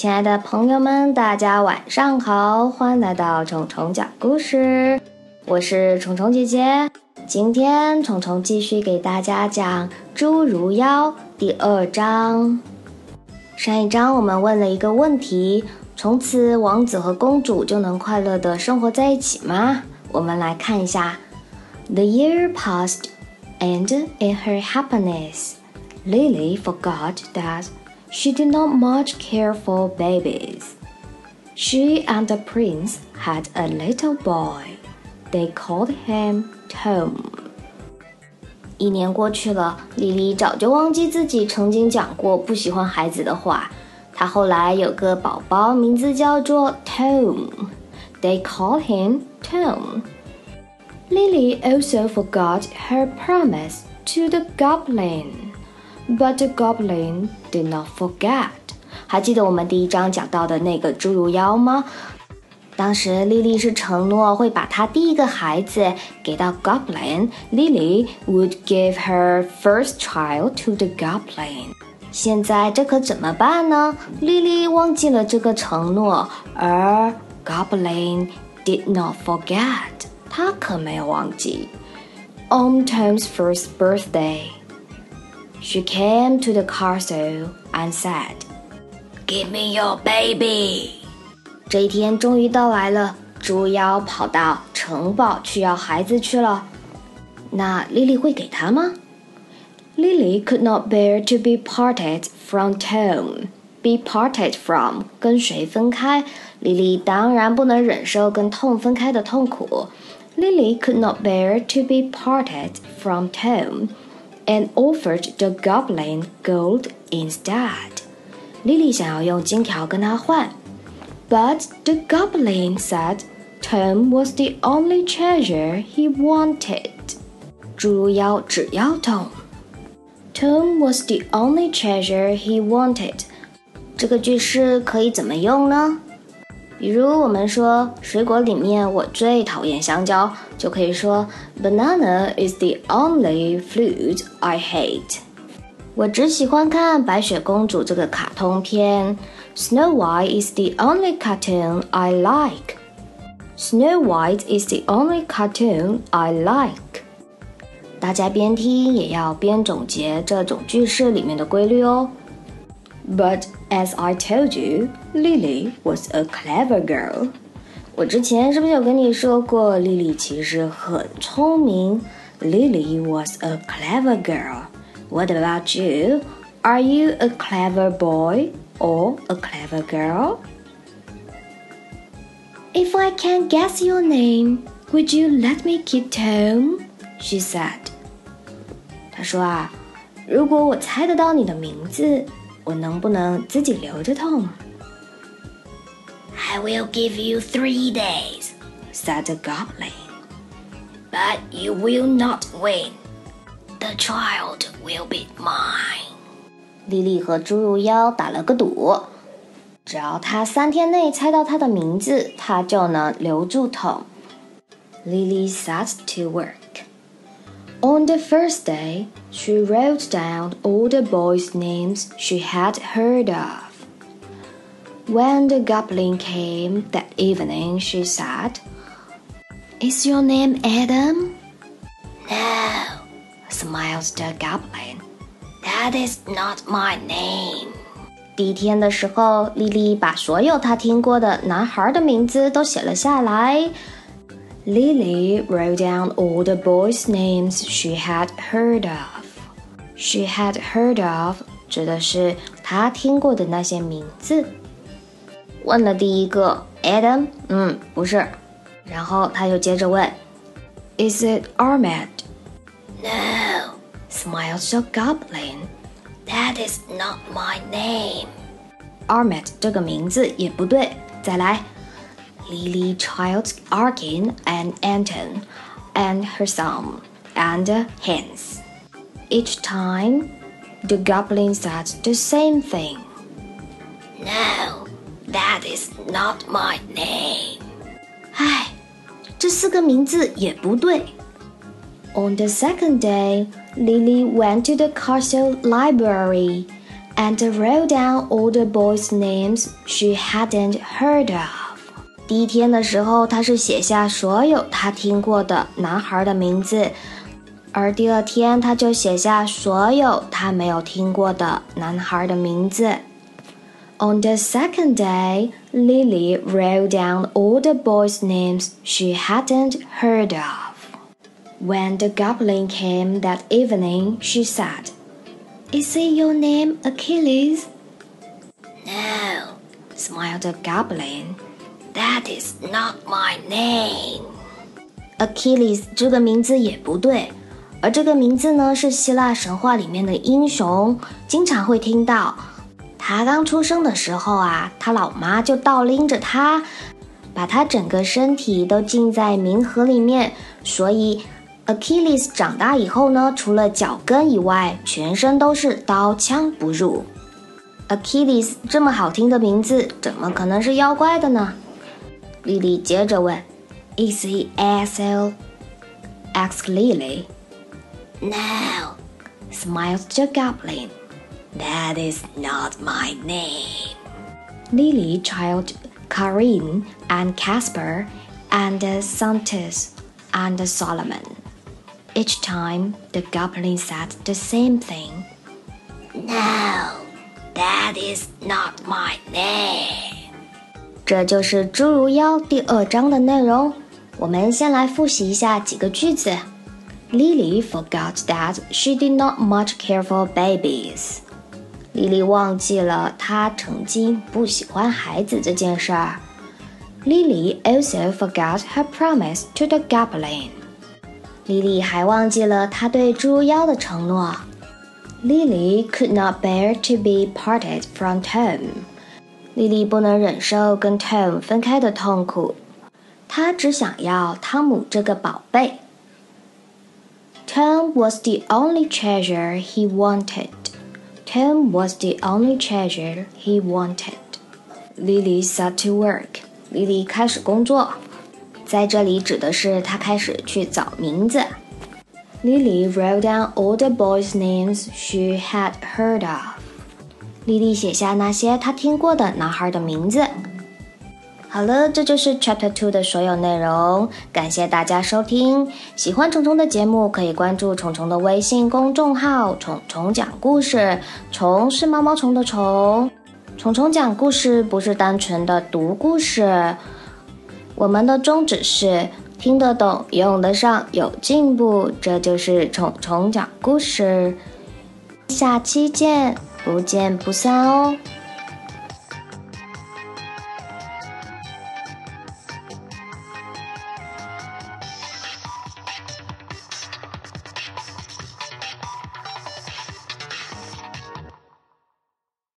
亲爱的朋友们，大家晚上好，欢迎来到虫虫讲故事，我是虫虫姐姐。今天虫虫继续给大家讲《侏儒妖》第二章。上一章我们问了一个问题：从此王子和公主就能快乐的生活在一起吗？我们来看一下。The year passed, and in her happiness, Lily forgot that. She did not much care for babies. She and the prince had a little boy. They called him Tom. 一年过去了，莉莉早就忘记自己曾经讲过不喜欢孩子的话。她后来有个宝宝，名字叫做 Tom。They called him Tom. Lily also forgot her promise to the goblin. But the goblin did not forget。还记得我们第一章讲到的那个侏儒妖吗？当时莉莉是承诺会把她第一个孩子给到 goblin。Lily would give her first child to the goblin。现在这可怎么办呢？莉莉忘记了这个承诺，而 goblin did not forget。他可没有忘记。On Tom's first birthday。 she came to the castle and said, "Give me your baby." 这一天终于到来了，猪妖跑到城堡去要孩子去了。那莉莉会给他吗？Lily could not bear to be parted from Tom. Be parted from 跟谁分开？莉莉当然不能忍受跟 Tom 分开的痛苦。Lily could not bear to be parted from Tom and offered the goblin gold instead. 莉莉想要用金条跟他换，but the goblin said Tom was the only treasure he wanted. 侏儒妖只要 Tom。Tom was the only treasure he wanted。这个句式可以怎么用呢？ 比如我们说水果里面我最讨厌香蕉，就可以说 Banana is the only fruit I hate。我只喜欢看白雪公主这个卡通片。Snow White is the only cartoon I like。Snow White is the only cartoon I like。大家边听也要边总结这种句式里面的规律哦。But as I told you, Lily was a clever girl. 我之前是不是有跟你说过，莉莉其实很聪明？Lily was a clever girl. What about you? Are you a clever boy or a clever girl? If I can guess your name, would you let me keep Tom? She said. 她说啊，如果我猜得到你的名字，我能不能自己留着痛？I will give you three days," said the goblin. "But you will not win. The child will be mine." 莉莉和侏儒妖打了个赌，只要他三天内猜到他的名字，他就能留住痛。Lily set to work. On the first day, she wrote down all the boys' names she had heard of. When the goblin came that evening, she said, Is your name Adam? No, smiled the goblin. That is not my name. 第一天的时候，莉莉把所有她听过的男孩的名字都写了下来。 Lily wrote down all the boys' names she had heard of. She had heard of 指的是她听过的那些名字。问了第一个 Adam，嗯，不是。然后他又接着问，Is it Ahmed? No, smiled the goblin. That is not my name. Ahmed 这个名字也不对。再来。 Lily Childs Arkin and Anton, and her son, and hence. Each time, the goblin said the same thing. No, that is not my name. 唉，这四个名字也不对。On the second day, Lily went to the castle library and wrote down all the boys' names she hadn't heard of。 第一天的时候，他是写下所有他听过的男孩的名字，而第二天他就写下所有他没有听过的男孩的名字。On the second day, Lily wrote down all the boys' names she hadn't heard of. When the goblin came that evening, she said, Is it your name Achilles? No, smiled the goblin. That is not my name. Achilles 这个名字也不对，而这个名字呢是希腊神话里面的英雄，经常会听到。他刚出生的时候啊，他老妈就倒拎着他，把他整个身体都浸在冥河里面。所以，Achilles 长大以后呢，除了脚跟以外，全身都是刀枪不入。Achilles 这么好听的名字，怎么可能是妖怪的呢？莉莉接着问：“Is he ASL?” asked Lily. No, smiled the goblin. That is not my name. Lily child Karin and Casper and Santos and Solomon. Each time the goblin said the same thing. No, that is not my name. 这就是《侏儒妖》第二章的内容。我们先来复习一下几个句子。Lily forgot that she did not much care for babies. 莉莉忘记了她曾经不喜欢孩子这件事儿。Lily also forgot her promise to the goblin. 莉莉还忘记了她对侏儒妖的承诺。Lily could not bear to be parted from Tom. 莉莉不能忍受跟 Tom 分开的痛苦，她只想要汤姆这个宝贝。Tom was the only treasure he wanted. Tom was the only treasure he wanted. Lily set to work. Lily 开始工作，在这里指的是她开始去找名字。Lily wrote down all the boys' names she had heard of. 莉莉写下那些她听过的男孩的名字。好了，这就是 Chapter Two 的所有内容。感谢大家收听，喜欢虫虫的节目可以关注虫虫的微信公众号“虫虫讲故事”。虫是毛毛虫的虫，虫虫讲故事不是单纯的读故事。我们的宗旨是听得懂、用得上、有进步，这就是虫虫讲故事。下期见，不见不散哦。